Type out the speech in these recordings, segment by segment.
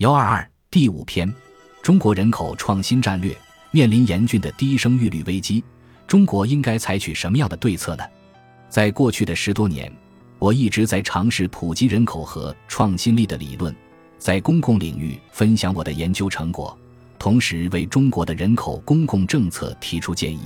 幺二二第五篇：中国人口创新战略面临严峻的低生育率危机，中国应该采取什么样的对策呢？在过去的十多年，我一直在尝试普及人口和创新力的理论，在公共领域分享我的研究成果，同时为中国的人口公共政策提出建议。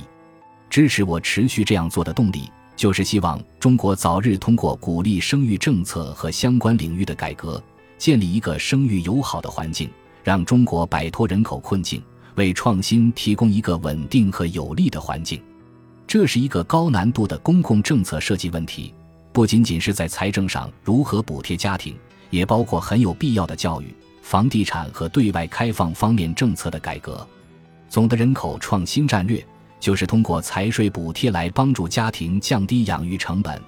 支持我持续这样做的动力，就是希望中国早日通过鼓励生育政策和相关领域的改革。建立一个生育友好的环境，让中国摆脱人口困境，为创新提供一个稳定和有利的环境。这是一个高难度的公共政策设计问题，不仅仅是在财政上如何补贴家庭，也包括很有必要的教育、房地产和对外开放方面政策的改革。总的人口创新战略就是通过财税补贴来帮助家庭降低养育成本，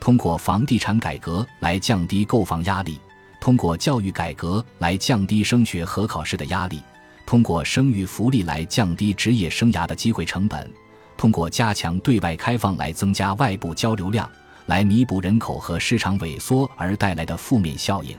通过房地产改革来降低购房压力。通过教育改革来降低升学和考试的压力，通过生育福利来降低职业生涯的机会成本，通过加强对外开放来增加外部交流量，来弥补人口和市场萎缩而带来的负面效应。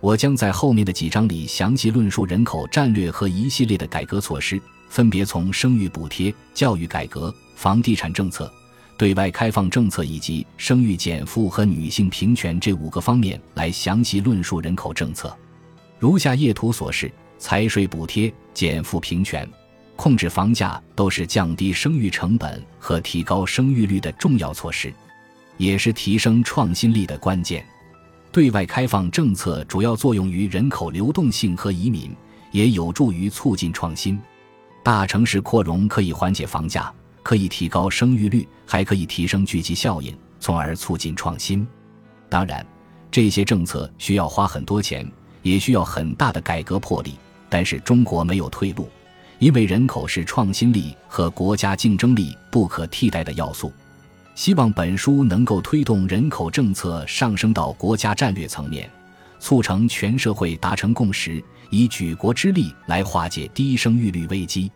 我将在后面的几章里详细论述人口战略和一系列的改革措施，分别从生育补贴、教育改革、房地产政策。对外开放政策以及生育减负和女性平权这五个方面来详细论述人口政策。如下页图所示，财税补贴、减负平权、控制房价都是降低生育成本和提高生育率的重要措施，也是提升创新力的关键。对外开放政策主要作用于人口流动性和移民，也有助于促进创新。大城市扩容可以缓解房价。可以提高生育率，还可以提升聚集效应，从而促进创新。当然，这些政策需要花很多钱，也需要很大的改革魄力。但是中国没有退路，因为人口是创新力和国家竞争力不可替代的要素。希望本书能够推动人口政策上升到国家战略层面，促成全社会达成共识，以举国之力来化解低生育率危机。